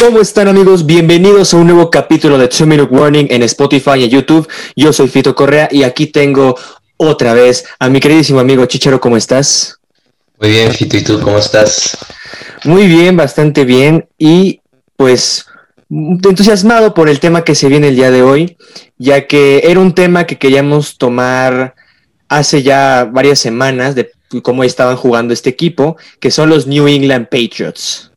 ¿Cómo están amigos? Bienvenidos a un nuevo capítulo de 2 Minute Warning en Spotify y YouTube. Yo soy Fito Correa y aquí tengo otra vez a mi queridísimo amigo Chichero. ¿Cómo estás? Muy bien, Fito. ¿Y tú cómo estás? Muy bien, bastante bien. Y pues entusiasmado por el tema que se viene el día de hoy, ya que era un tema que queríamos tomar hace ya varias semanas de cómo estaban jugando este equipo, que son los New England Patriots.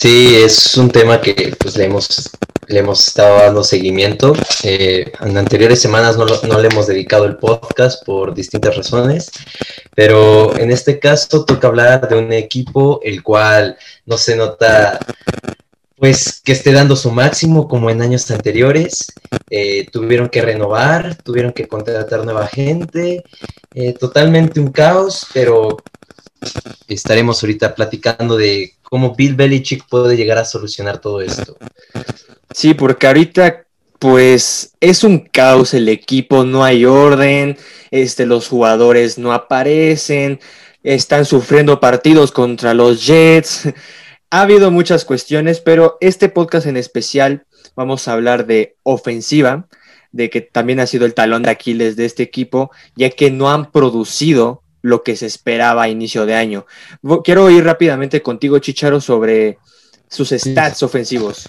Sí, es un tema que pues le hemos, le hemos estado dando seguimiento. Eh, en anteriores semanas no, no, le hemos dedicado el podcast por distintas razones, pero en este caso toca hablar de un equipo el cual no se nota pues que esté dando su máximo como en años anteriores. Eh, tuvieron que renovar, tuvieron que contratar nueva gente, eh, totalmente un caos, pero estaremos ahorita platicando de cómo Bill Belichick puede llegar a solucionar todo esto. Sí, porque ahorita pues es un caos el equipo, no hay orden, este, los jugadores no aparecen, están sufriendo partidos contra los Jets. Ha habido muchas cuestiones, pero este podcast en especial vamos a hablar de ofensiva, de que también ha sido el talón de Aquiles de este equipo, ya que no han producido lo que se esperaba a inicio de año. Quiero ir rápidamente contigo, Chicharo, sobre sus stats ofensivos.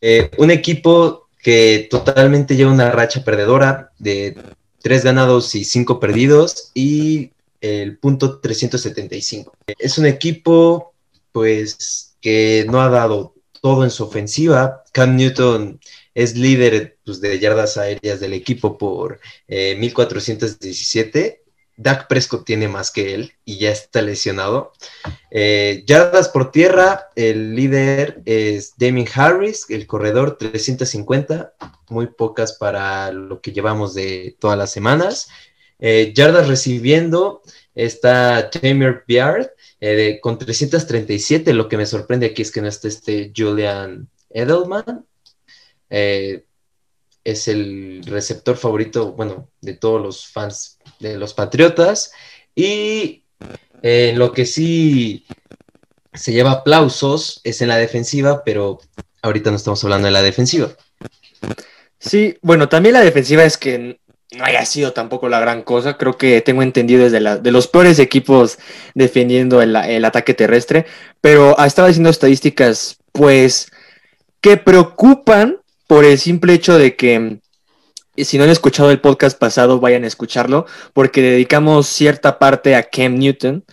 Eh, un equipo que totalmente lleva una racha perdedora de tres ganados y cinco perdidos y el punto 375. Es un equipo, pues, que no ha dado todo en su ofensiva. Cam Newton es líder pues, de yardas aéreas del equipo por 1417 eh, Dak Prescott tiene más que él y ya está lesionado. Eh, yardas por tierra, el líder es Damien Harris, el corredor 350, muy pocas para lo que llevamos de todas las semanas. Eh, yardas recibiendo está Tamer Biard eh, con 337. Lo que me sorprende aquí es que no está este Julian Edelman es el receptor favorito, bueno, de todos los fans de los Patriotas. Y en eh, lo que sí se lleva aplausos es en la defensiva, pero ahorita no estamos hablando de la defensiva. Sí, bueno, también la defensiva es que no haya sido tampoco la gran cosa. Creo que tengo entendido desde la, de los peores equipos defendiendo el, el ataque terrestre, pero estaba diciendo estadísticas, pues, que preocupan por el simple hecho de que si no han escuchado el podcast pasado, vayan a escucharlo, porque dedicamos cierta parte a Cam Newton.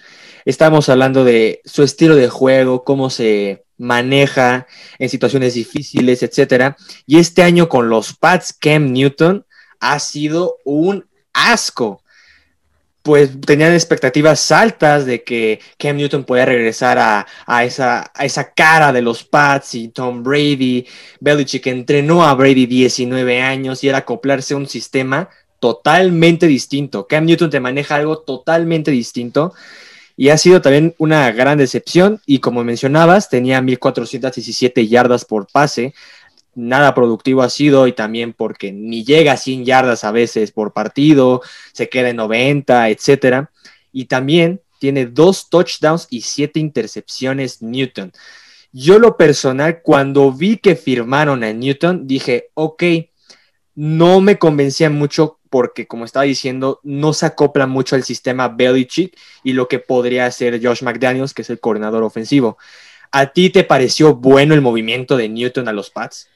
Estamos hablando de su estilo de juego, cómo se maneja en situaciones difíciles, etc. Y este año con los Pats, Cam Newton ha sido un asco pues tenían expectativas altas de que Cam Newton podía regresar a, esa, a esa cara de los Pats y Tom Brady. Belichick entrenó a Brady 19 años y era acoplarse a un sistema totalmente distinto. Cam Newton te maneja algo totalmente distinto y ha sido también una gran decepción y como mencionabas, tenía 1417 yardas por pase, nada productivo ha sido y también porque ni llega a 100 yardas a veces por partido, se queda en 90, etcétera. Y también tiene dos touchdowns y siete intercepciones Newton. Yo lo personal, cuando vi que firmaron a Newton, dije, ok, no me convencía mucho porque, como estaba diciendo, no se acopla mucho al sistema Belichick y lo que podría hacer Josh McDaniels, que es el coordinador ofensivo. ¿A ti te pareció bueno el movimiento de Newton a los Pats?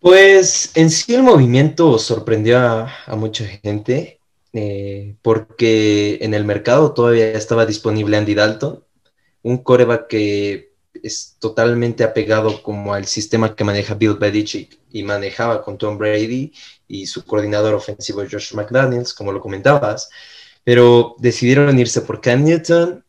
Pues en sí el movimiento sorprendió a, mucha gente eh, porque en el mercado todavía estaba disponible Andy Dalton, un coreback que es totalmente apegado como al sistema que maneja Bill Belichick y manejaba con Tom Brady y su coordinador ofensivo Josh McDaniels, como lo comentabas, pero decidieron irse por Cam Newton.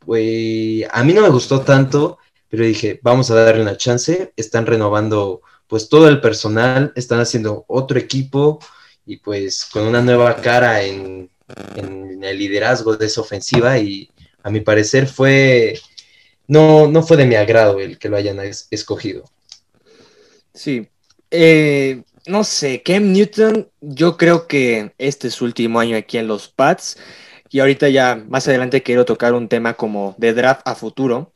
Pues a mí no me gustó tanto, pero dije, vamos a darle una chance, están renovando pues todo el personal están haciendo otro equipo y pues con una nueva cara en, el liderazgo de esa ofensiva y a mi parecer fue, no, no fue de mi agrado el que lo hayan escogido. Sí, eh, no sé, Cam Newton, yo creo que este es su último año aquí en los Pats y ahorita ya más adelante quiero tocar un tema como de draft a futuro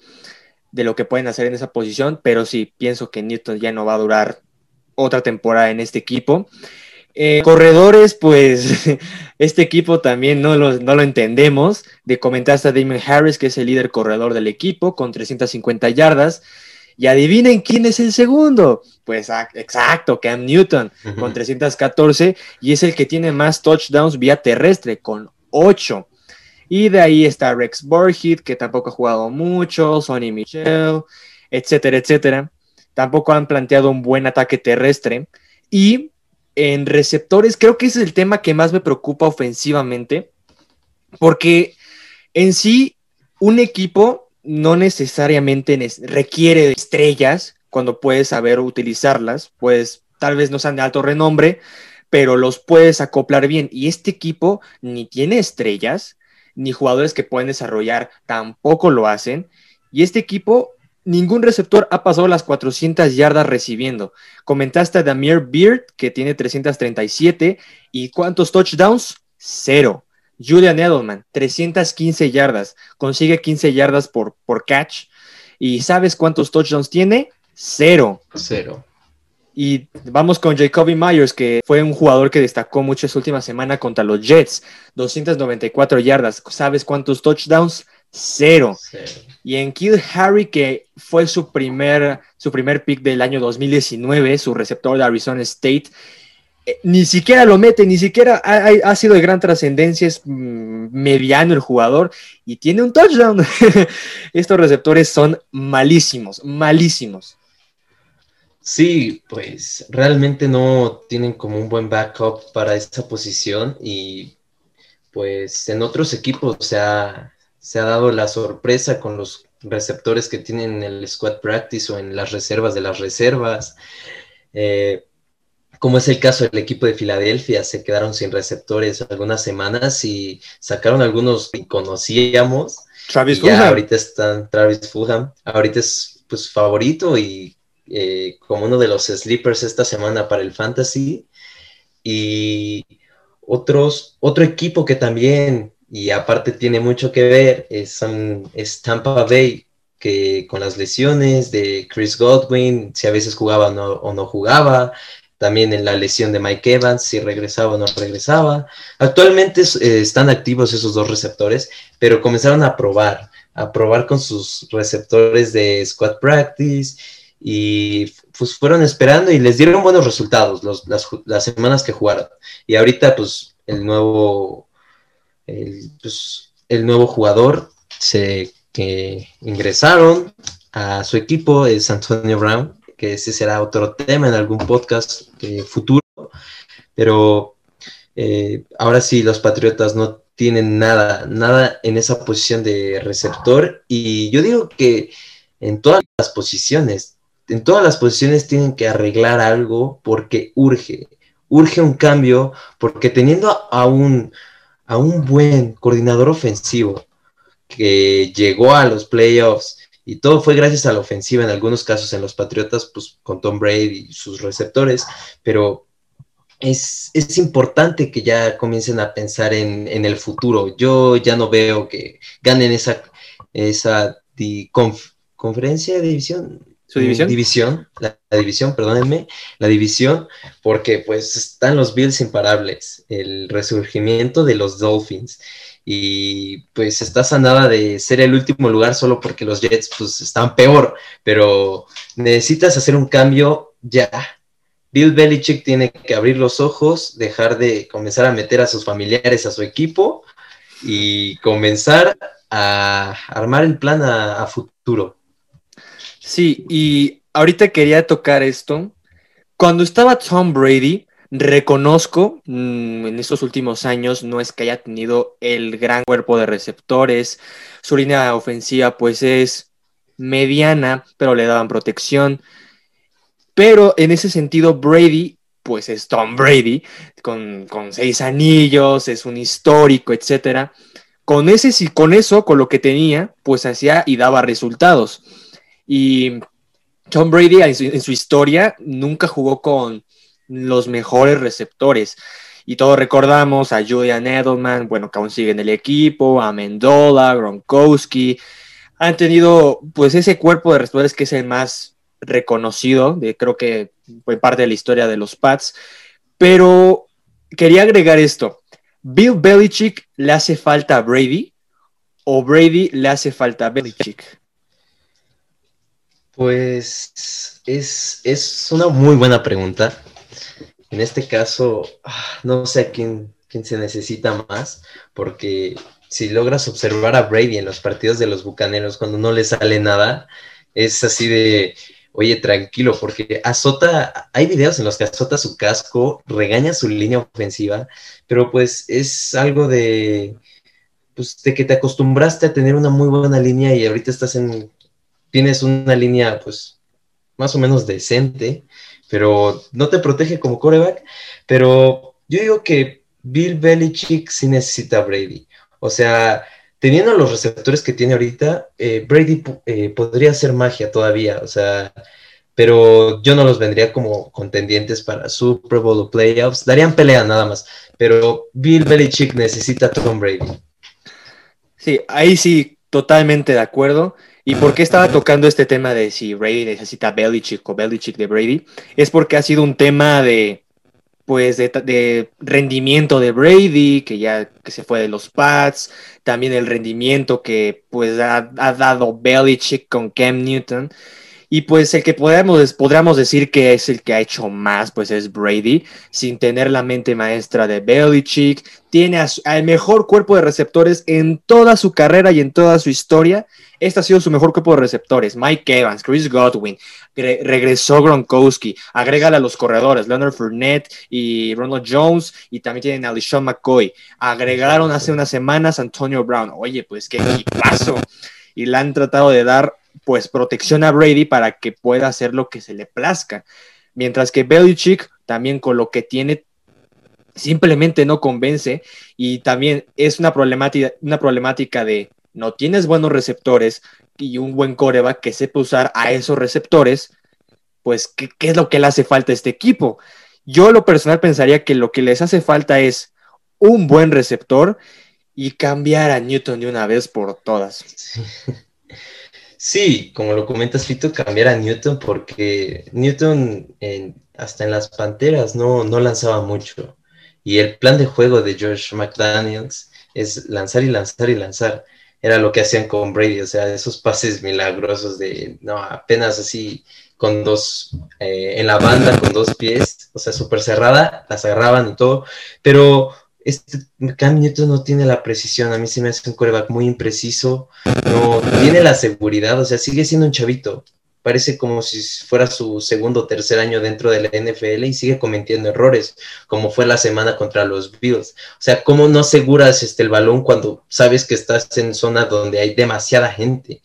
de lo que pueden hacer en esa posición, pero sí, pienso que Newton ya no va a durar otra temporada en este equipo. Eh, corredores, pues este equipo también no lo, no lo entendemos. De comentaste a Damon Harris, que es el líder corredor del equipo, con 350 yardas. Y adivinen quién es el segundo. Pues ah, exacto, Cam Newton, con 314. Y es el que tiene más touchdowns vía terrestre, con 8. Y de ahí está Rex Burhead, que tampoco ha jugado mucho, Sonny Michel, etcétera, etcétera. Tampoco han planteado un buen ataque terrestre. Y en receptores, creo que ese es el tema que más me preocupa ofensivamente, porque en sí un equipo no necesariamente requiere de estrellas cuando puedes saber utilizarlas, pues tal vez no sean de alto renombre, pero los puedes acoplar bien. Y este equipo ni tiene estrellas, ni jugadores que pueden desarrollar tampoco lo hacen. Y este equipo, ningún receptor ha pasado las 400 yardas recibiendo. Comentaste a Damir Beard, que tiene 337. ¿Y cuántos touchdowns? Cero. Julian Edelman, 315 yardas. Consigue 15 yardas por, por catch. ¿Y sabes cuántos touchdowns tiene? Cero. Cero. Y vamos con Jacoby Myers, que fue un jugador que destacó mucho esta última semana contra los Jets. 294 yardas. ¿Sabes cuántos touchdowns? Cero. Y en Kill Harry, que fue su primer, su primer pick del año 2019, su receptor de Arizona State, eh, ni siquiera lo mete, ni siquiera ha, ha sido de gran trascendencia, es mm, mediano el jugador y tiene un touchdown. Estos receptores son malísimos, malísimos. Sí, pues realmente no tienen como un buen backup para esa posición y pues en otros equipos se ha, se ha dado la sorpresa con los receptores que tienen en el squad practice o en las reservas de las reservas. Eh, como es el caso del equipo de Filadelfia, se quedaron sin receptores algunas semanas y sacaron algunos que conocíamos. Travis Fulham. Ahorita están Travis Fulham. Ahorita es pues favorito y eh, como uno de los sleepers esta semana para el fantasy. Y otros, otro equipo que también, y aparte tiene mucho que ver, es, es Tampa Bay, que con las lesiones de Chris Godwin, si a veces jugaba o no jugaba, también en la lesión de Mike Evans, si regresaba o no regresaba. Actualmente eh, están activos esos dos receptores, pero comenzaron a probar, a probar con sus receptores de squad practice y pues fueron esperando y les dieron buenos resultados las, semanas que jugaron. Y ahorita pues el nuevo, el, pues, nuevo jugador se, que ingresaron a su equipo es Antonio Brown, que ese será otro tema en algún podcast eh, futuro, pero eh, ahora sí los Patriotas no tienen nada, nada en esa posición de receptor y yo digo que en todas las posiciones en todas las posiciones tienen que arreglar algo porque urge, urge un cambio, porque teniendo a un, a un buen coordinador ofensivo que llegó a los playoffs y todo fue gracias a la ofensiva, en algunos casos en los Patriotas, pues con Tom Brady y sus receptores, pero es, importante que ya comiencen a pensar en, el futuro. Yo ya no veo que ganen esa, esa conferencia de división, ¿Su división? La, división, perdónenme, la división, porque pues están los Bills imparables, el resurgimiento de los Dolphins, y pues estás a nada de ser el último lugar solo porque los Jets pues están peor, pero necesitas hacer un cambio ya. Bill Belichick tiene que abrir los ojos, dejar de comenzar a meter a sus familiares a su equipo y comenzar a armar el plan a futuro. Sí, y ahorita quería tocar esto. Cuando estaba Tom Brady, reconozco mm, en estos últimos años no es que haya tenido el gran cuerpo de receptores. Su línea ofensiva pues es mediana, pero le daban protección. Pero en ese sentido, Brady, pues es Tom Brady, con, con seis anillos, es un histórico, etc. Con, ese, con eso, con lo que tenía, pues hacía y daba resultados. Y Tom Brady en su, historia nunca jugó con los mejores receptores. Y todos recordamos a Julian Edelman, bueno, que aún sigue en el equipo, a Mendola, Gronkowski, Han tenido pues ese cuerpo de receptores que es el más reconocido, creo que fue parte de la historia de los Pats, pero quería agregar esto. ¿Bill Belichick le hace falta a Brady o Brady le hace falta a Belichick? Pues es, es una muy buena pregunta. En este caso, ah, no sé a quién, quién se necesita más, porque si logras observar a Brady en los partidos de los Bucaneros cuando no le sale nada, es así de, oye, tranquilo, porque azota, hay videos en los que azota su casco, regaña su línea ofensiva, pero pues es algo de, pues, de que te acostumbraste a tener una muy buena línea y ahorita estás en, tienes una línea pues más o menos decente, pero no te protege como coreback, pero yo digo que Bill Belichick sí necesita a Brady. O sea, teniendo los receptores que tiene ahorita, eh, Brady eh, podría hacer magia todavía, o sea, pero yo no los vendría como contendientes para Super Bowl o playoffs, darían pelea nada más, pero Bill Belichick necesita a Tom Brady. Sí, ahí sí, totalmente de acuerdo. ¿Y por qué estaba tocando este tema de si Brady necesita Belichick o Belichick de Brady? Es porque ha sido un tema de, pues de, rendimiento de Brady, que ya que se fue de los Pats, también el rendimiento que pues ha, ha dado Belichick con Cam Newton. Y pues el que podríamos, decir que es el que ha hecho más, pues es Brady, sin tener la mente maestra de Belichick. Tiene al mejor cuerpo de receptores en toda su carrera y en toda su historia. Este ha sido su mejor cuerpo de receptores. Mike Evans, Chris Godwin, regresó Gronkowski, agrégale a los corredores, Leonard Fournette y Ronald Jones, y también tienen a LeSean McCoy. Agregaron hace unas semanas Antonio Brown. Oye, pues qué equipazo. Y le han tratado de dar pues protección a Brady para que pueda hacer lo que se le plazca. Mientras que Belichick también con lo que tiene simplemente no convence y también es una problemática, una problemática de no tienes buenos receptores y un buen coreback que sepa usar a esos receptores, pues ¿qué, ¿qué, es lo que le hace falta a este equipo? Yo lo personal pensaría que lo que les hace falta es un buen receptor y cambiar a Newton de una vez por todas. Sí. Sí, como lo comentas, Fito, cambiar a Newton porque Newton hasta en las Panteras no, no lanzaba mucho. Y el plan de juego de George McDaniels es lanzar y lanzar y lanzar. Era lo que hacían con Brady, o sea, esos pases milagrosos de, no, apenas así con dos, eh, en la banda con dos pies, o sea, súper cerrada, las agarraban y todo, pero este Cam Newton no tiene la precisión, a mí se me hace un coreback muy impreciso, no tiene la seguridad, o sea, sigue siendo un chavito, parece como si fuera su segundo o tercer año dentro de la NFL y sigue cometiendo errores, como fue la semana contra los Bills. O sea, ¿cómo no aseguras este, el balón cuando sabes que estás en zona donde hay demasiada gente?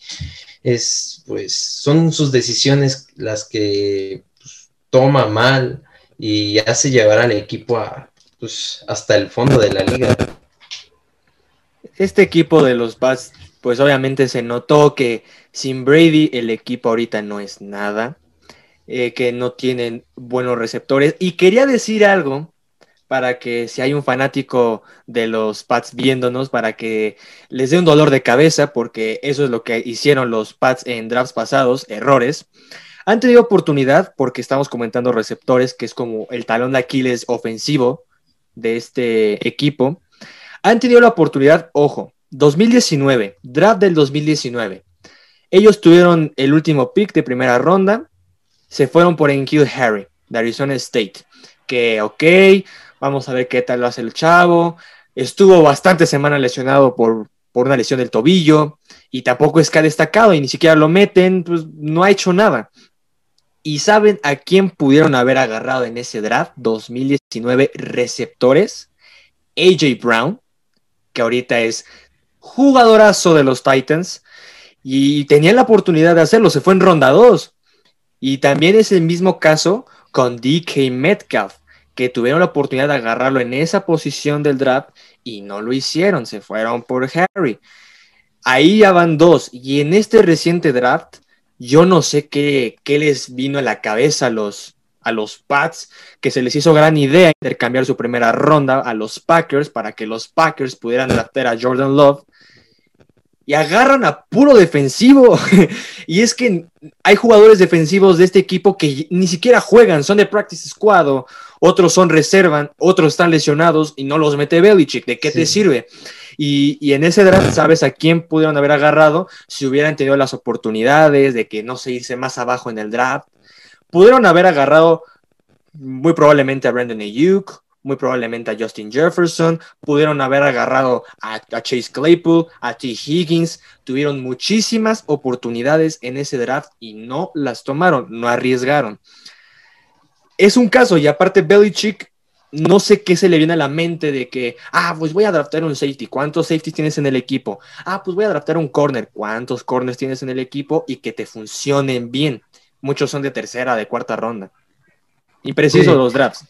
Es, pues, son sus decisiones las que pues, toma mal y hace llevar al equipo a, pues, hasta el fondo de la liga. Este equipo de los Pats, pues obviamente se notó que sin Brady el equipo ahorita no es nada, eh, que no tienen buenos receptores. Y quería decir algo para que si hay un fanático de los Pats viéndonos, para que les dé un dolor de cabeza, porque eso es lo que hicieron los Pats en drafts pasados, errores. Han tenido oportunidad, porque estamos comentando receptores, que es como el talón de Aquiles ofensivo de este equipo, han tenido la oportunidad, ojo, 2019, draft del 2019. Ellos tuvieron el último pick de primera ronda, se fueron por Enkil Harry, de Arizona State, que ok, vamos a ver qué tal lo hace el chavo, estuvo bastante semana lesionado por, por una lesión del tobillo, y tampoco es que ha destacado y ni siquiera lo meten, pues no ha hecho nada. ¿Y saben a quién pudieron haber agarrado en ese draft 2019 receptores? AJ Brown, que ahorita es jugadorazo de los Titans y tenía la oportunidad de hacerlo, se fue en ronda 2. Y también es el mismo caso con DK Metcalf, que tuvieron la oportunidad de agarrarlo en esa posición del draft y no lo hicieron, se fueron por Harry. Ahí ya van dos. Y en este reciente draft yo no sé qué, les vino a la cabeza a los, a los Pats, que se les hizo gran idea intercambiar su primera ronda a los Packers para que los Packers pudieran draftar a Jordan Love. y agarran a puro defensivo. y es que hay jugadores defensivos de este equipo que ni siquiera juegan, son de practice squad, otros son reservan, otros están lesionados y no los mete Belichick. ¿De qué te sirve? Y, en ese draft, ¿sabes a quién pudieron haber agarrado si hubieran tenido las oportunidades de que no se irse más abajo en el draft? Pudieron haber agarrado muy probablemente a Brandon Ayuk, muy probablemente a Justin Jefferson, pudieron haber agarrado a, Chase Claypool, a T. Higgins, tuvieron muchísimas oportunidades en ese draft y no las tomaron, no arriesgaron. Es un caso, y aparte Belichick, no sé qué se le viene a la mente de que, ah, pues voy a draftar un safety, ¿cuántos safeties tienes en el equipo? Ah, pues voy a draftar un corner, ¿cuántos corners tienes en el equipo? Y que te funcionen bien. Muchos son de tercera, de cuarta ronda. Impreciso los drafts.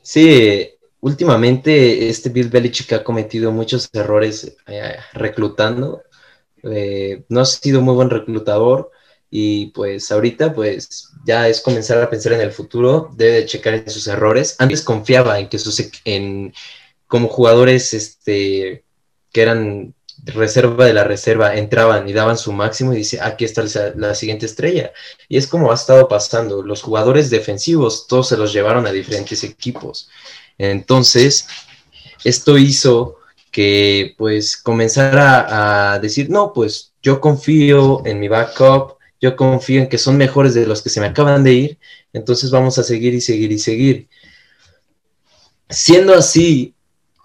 Sí, últimamente este Bill Belichick ha cometido muchos errores eh, reclutando. Eh, no ha sido muy buen reclutador y pues ahorita pues ya es comenzar a pensar en el futuro, debe checar en sus errores. Antes confiaba en que sus en como jugadores este que eran reserva de la reserva entraban y daban su máximo y dice, aquí está la siguiente estrella. Y es como ha estado pasando. Los jugadores defensivos, todos se los llevaron a diferentes equipos. Entonces, esto hizo que pues comenzara a decir, no, pues yo confío en mi backup, yo confío en que son mejores de los que se me acaban de ir, entonces vamos a seguir y seguir y seguir. Siendo así,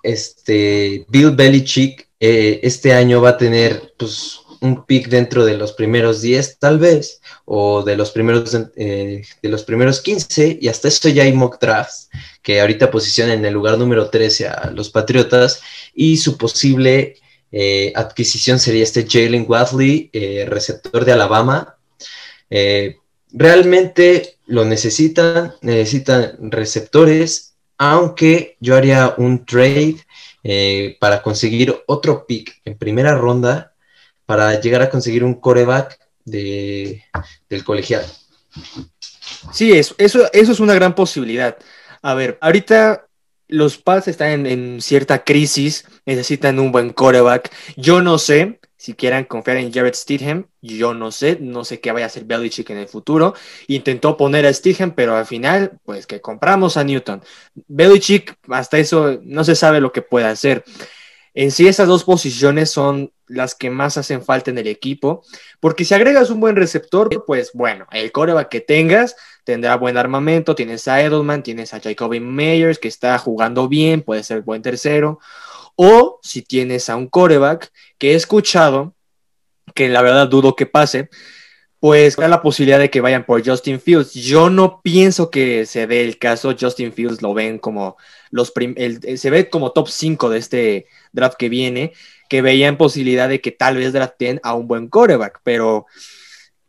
este, Bill Belichick eh, este año va a tener pues, un pick dentro de los primeros 10 tal vez, o de los primeros, eh, de los primeros 15, y hasta eso ya hay mock drafts que ahorita posicionan en el lugar número 13 a los Patriotas, y su posible eh, adquisición sería este Jalen Wadley, receptor de Alabama. Realmente lo necesitan, necesitan receptores, aunque yo haría un trade eh, para conseguir otro pick en primera ronda para llegar a conseguir un coreback de, del colegial. Sí, eso, eso, eso es una gran posibilidad. A ver, ahorita los Pats están en, cierta crisis, necesitan un buen coreback. Yo no sé si quieran confiar en Jared Stidham, yo no sé, no sé qué vaya a hacer Belichick en el futuro. Intentó poner a Stidham, pero al final, pues que compramos a Newton. Belichick, hasta eso, no se sabe lo que puede hacer. En sí, esas dos posiciones son las que más hacen falta en el equipo, porque si agregas un buen receptor, pues bueno, el coreback que tengas tendrá buen armamento, tienes a Edelman, tienes a Jacoby Meyers, que está jugando bien, puede ser buen tercero, o si tienes a un coreback que he escuchado, que la verdad dudo que pase, pues la posibilidad de que vayan por Justin Fields. Yo no pienso que se dé el caso. Justin Fields lo ven como los se ve como top 5 de este draft que viene, que veían posibilidad de que tal vez draften a un buen coreback, pero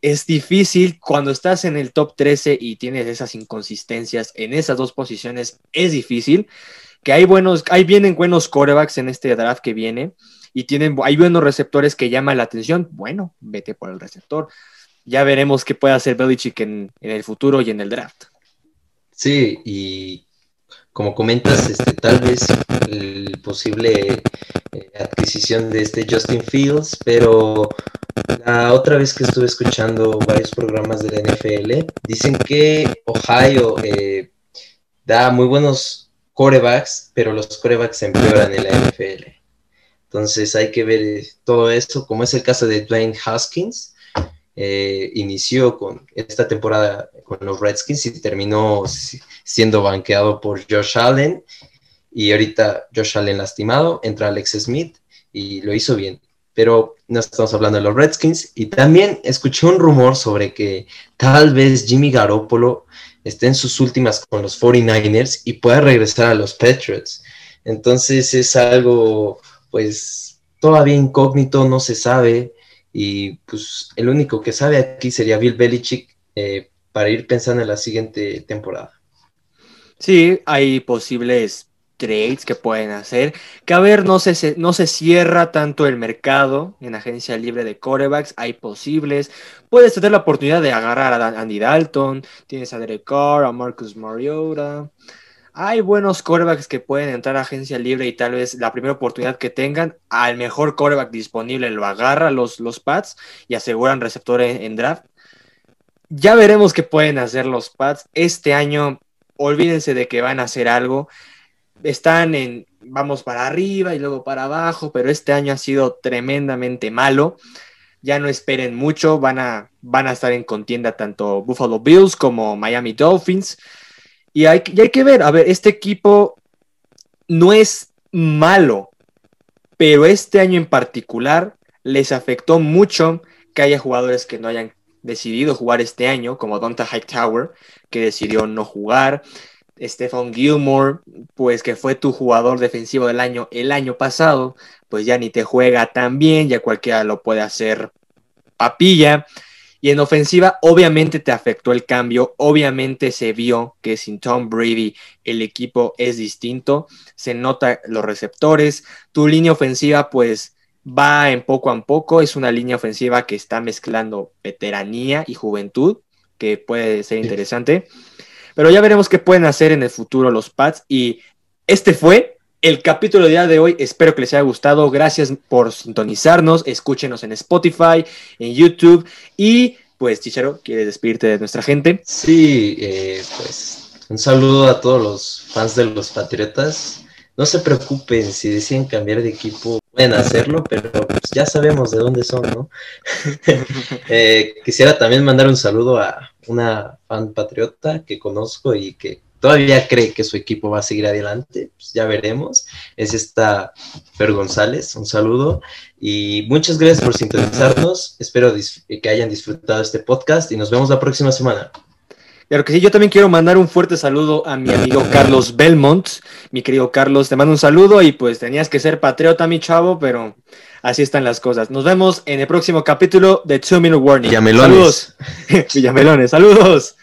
es difícil cuando estás en el top 13 y tienes esas inconsistencias en esas dos posiciones, es difícil que hay buenos, hay vienen buenos corebacks en este draft que viene y tienen, hay buenos receptores que llaman la atención, bueno, vete por el receptor. Ya veremos qué puede hacer Belichick en, en el futuro y en el draft. Sí, y como comentas, este, tal vez el posible eh, adquisición de este Justin Fields, pero la otra vez que estuve escuchando varios programas de la NFL, dicen que Ohio eh, da muy buenos corebacks, pero los corebacks empeoran en la NFL. Entonces hay que ver eh, todo esto, como es el caso de Dwayne Haskins. Eh, inició con esta temporada con los Redskins y terminó siendo banqueado por Josh Allen. Y ahorita Josh Allen lastimado, entra Alex Smith y lo hizo bien. Pero no estamos hablando de los Redskins. Y también escuché un rumor sobre que tal vez Jimmy Garoppolo esté en sus últimas con los 49ers y pueda regresar a los Patriots. Entonces es algo, pues, todavía incógnito, no se sabe. Y pues el único que sabe aquí sería Bill Belichick eh, para ir pensando en la siguiente temporada. Sí, hay posibles trades que pueden hacer. Que a ver, no se, no se cierra tanto el mercado en agencia libre de corebacks, hay posibles. Puedes tener la oportunidad de agarrar a Andy Dalton, tienes a Derek Carr, a Marcus Mariota, hay buenos corebacks que pueden entrar a agencia libre y tal vez la primera oportunidad que tengan, al mejor coreback disponible lo agarra los, los Pats y aseguran receptor en, draft. Ya veremos qué pueden hacer los Pats. Este año, olvídense de que van a hacer algo. Están en, vamos para arriba y luego para abajo, pero este año ha sido tremendamente malo. Ya no esperen mucho, van a, van a estar en contienda tanto Buffalo Bills como Miami Dolphins. Y hay, hay que ver, a ver, este equipo no es malo, pero este año en particular les afectó mucho que haya jugadores que no hayan decidido jugar este año, como Donta Hightower, que decidió no jugar, Stephen Gilmore, pues que fue tu jugador defensivo del año el año pasado, pues ya ni te juega tan bien, ya cualquiera lo puede hacer papilla. Y en ofensiva, obviamente te afectó el cambio, obviamente se vio que sin Tom Brady el equipo es distinto, se nota los receptores, tu línea ofensiva pues va en poco a poco, es una línea ofensiva que está mezclando veteranía y juventud, que puede ser interesante, pero ya veremos qué pueden hacer en el futuro los Pats y este fue el capítulo de día de hoy. Espero que les haya gustado. Gracias por sintonizarnos. Escúchenos en Spotify, en YouTube. Y pues, Chicharo, ¿quieres despedirte de nuestra gente? Sí, eh, pues un saludo a todos los fans de los Patriotas. No se preocupen si deciden cambiar de equipo, pueden hacerlo, pero pues, ya sabemos de dónde son, ¿no? Eh, quisiera también mandar un saludo a una fan patriota que conozco y que todavía cree que su equipo va a seguir adelante, pues ya veremos. Es esta Fer González, un saludo y muchas gracias por sintonizarnos. Espero que hayan disfrutado este podcast y nos vemos la próxima semana. Claro que sí, yo también quiero mandar un fuerte saludo a mi amigo Carlos Belmont. Mi querido Carlos, te mando un saludo y pues tenías que ser patriota, mi chavo, pero así están las cosas. Nos vemos en el próximo capítulo de Two Minute Warning. Villamelones. Saludos. Villamelones, saludos.